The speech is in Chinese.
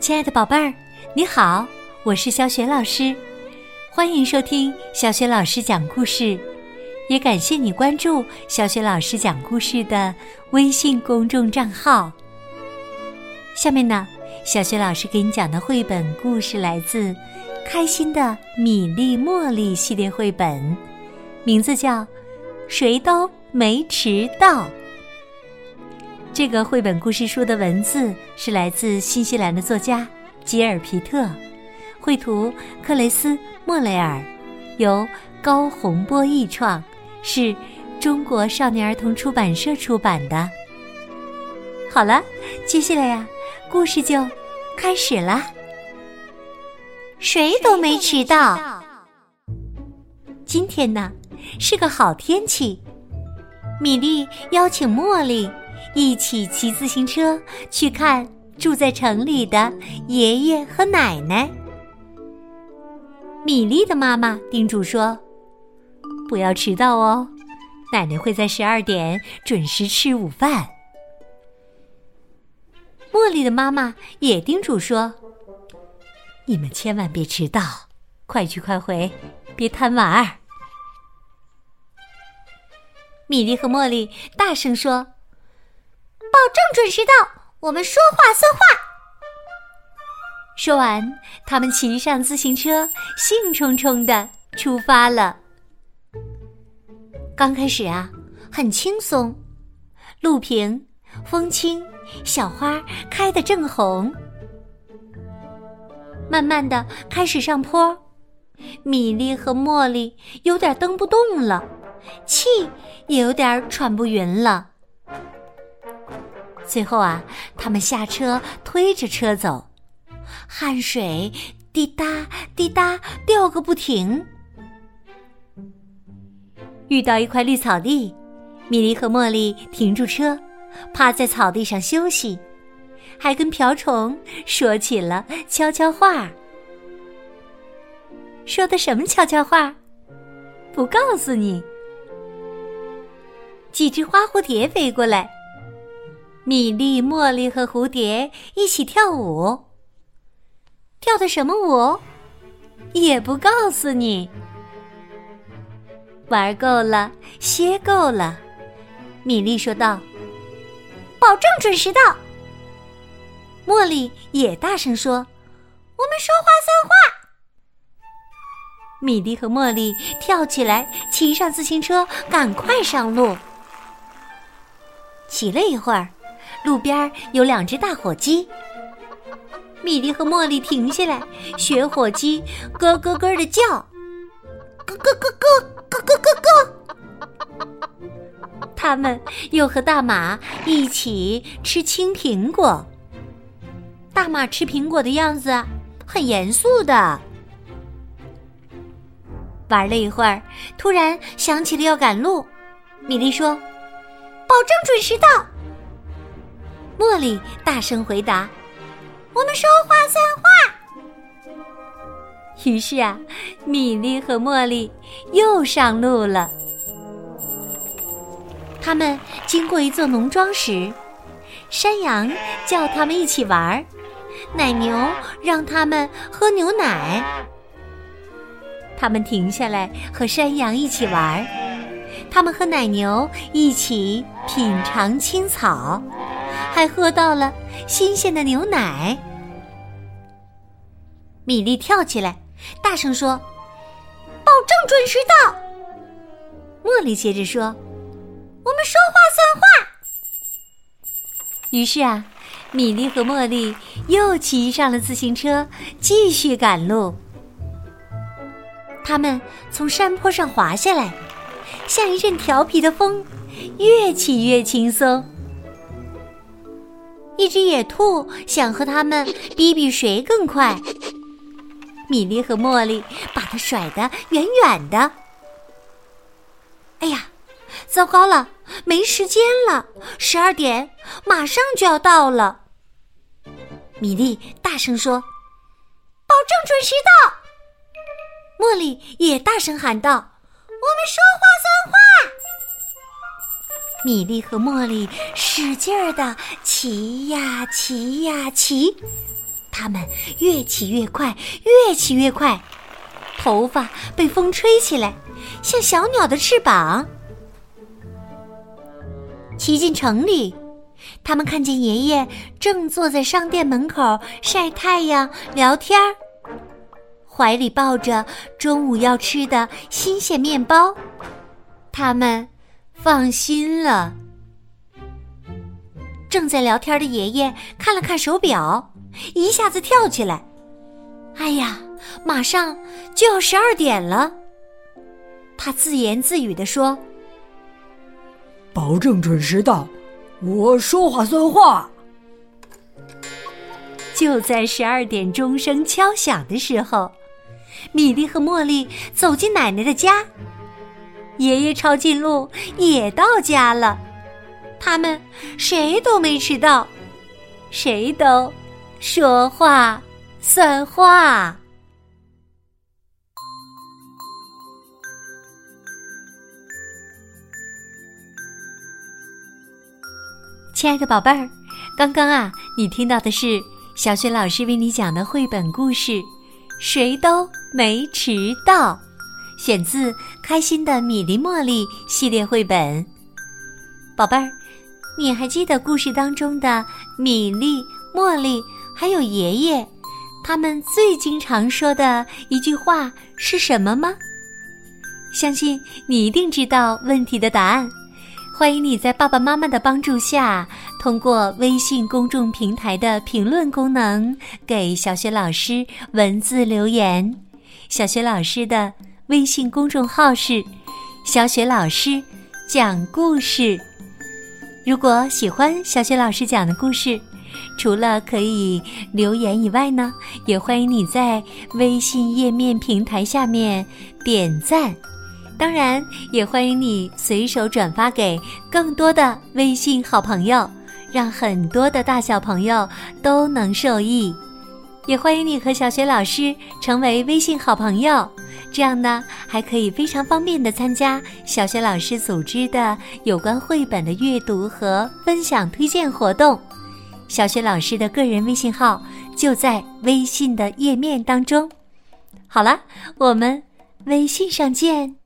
亲爱的宝贝儿，你好，我是小雪老师，欢迎收听小雪老师讲故事，也感谢你关注小雪老师讲故事的微信公众账号。下面呢，小雪老师给你讲的绘本故事来自《开心的米粒茉莉》系列绘本，名字叫《谁都没迟到》。这个绘本故事书的文字是来自新西兰的作家吉尔皮特，绘图克雷斯莫雷尔，由高洪波译创，是中国少年儿童出版社出版的。好了，接下来呀，故事就开始了。谁都没迟到。今天呢是个好天气，米莉邀请茉莉。一起骑自行车去看住在城里的爷爷和奶奶。米莉的妈妈叮嘱说：“不要迟到哦，奶奶会在十二点准时吃午饭。”茉莉的妈妈也叮嘱说：“你们千万别迟到，快去快回，别贪玩儿。”米莉和茉莉大声说。保证准时到，我们说话算话。说完，他们骑上自行车，兴冲冲的出发了。刚开始啊，很轻松，路平风轻，小花开得正红。慢慢的开始上坡，米粒和茉莉有点蹬不动了，气也有点喘不匀了。最后啊，他们下车推着车走，汗水滴答滴答掉个不停。遇到一块绿草地，米莉和茉莉停住车，趴在草地上休息，还跟瓢虫说起了悄悄话。说的什么悄悄话？不告诉你。几只花蝴蝶飞过来。米粒、茉莉和蝴蝶一起跳舞，跳的什么舞？也不告诉你。玩够了，歇够了，米粒说道：“保证准时到。”茉莉也大声说：“我们说话算话。”米粒和茉莉跳起来，骑上自行车，赶快上路。骑了一会儿。路边有两只大火鸡，米莉和茉莉停下来，学火鸡咯咯咯的叫，咯咯咯咯咯咯咯咯。他们又和大马一起吃青苹果，大马吃苹果的样子很严肃的。玩了一会儿，突然想起了要赶路，米莉说：“保证准时到。”茉莉大声回答：“我们说话算话。”于是啊，米莉和茉莉又上路了。他们经过一座农庄时，山羊叫他们一起玩，奶牛让他们喝牛奶。他们停下来和山羊一起玩，他们和奶牛一起品尝青草。还喝到了新鲜的牛奶。米莉跳起来，大声说：“保证准时到。”茉莉接着说：“我们说话算话。”于是啊，米莉和茉莉又骑上了自行车，继续赶路。他们从山坡上滑下来，像一阵调皮的风，越骑越轻松。一只野兔想和他们比比谁更快，米莉和茉莉把它甩得远远的。哎呀，糟糕了，没时间了，十二点马上就要到了。米莉大声说：“保证准时到。”茉莉也大声喊道：“我们说话算话。”米莉和茉莉使劲儿的骑呀骑呀骑，它们越骑越快，越骑越快，头发被风吹起来，像小鸟的翅膀。骑进城里，他们看见爷爷正坐在商店门口晒太阳聊天儿，怀里抱着中午要吃的新鲜面包。他们放心了。正在聊天的爷爷看了看手表，一下子跳起来：“哎呀，马上就要十二点了！”他自言自语地说。保证准时到，我说话算话。就在十二点钟声敲响的时候，米莉和茉莉走进奶奶的家，爷爷抄近路也到家了，他们谁都没迟到，谁都说话算话。亲爱的宝贝儿，刚刚啊，你听到的是小雪老师为你讲的绘本故事《谁都没迟到》，选自《开心的米粒茉莉》系列绘本。宝贝儿，你还记得故事当中的米粒、茉莉还有爷爷，他们最经常说的一句话是什么吗？相信你一定知道问题的答案。欢迎你在爸爸妈妈的帮助下，通过微信公众平台的评论功能给小雪老师文字留言。小雪老师的微信公众号是“小雪老师讲故事”。如果喜欢小雪老师讲的故事，除了可以留言以外呢，也欢迎你在微信页面平台下面点赞。当然，也欢迎你随手转发给更多的微信好朋友，让很多的大小朋友都能受益。也欢迎你和小雪老师成为微信好朋友，这样呢，还可以非常方便的参加小雪老师组织的有关绘本的阅读和分享推荐活动。小雪老师的个人微信号就在微信的页面当中。好了，我们微信上见。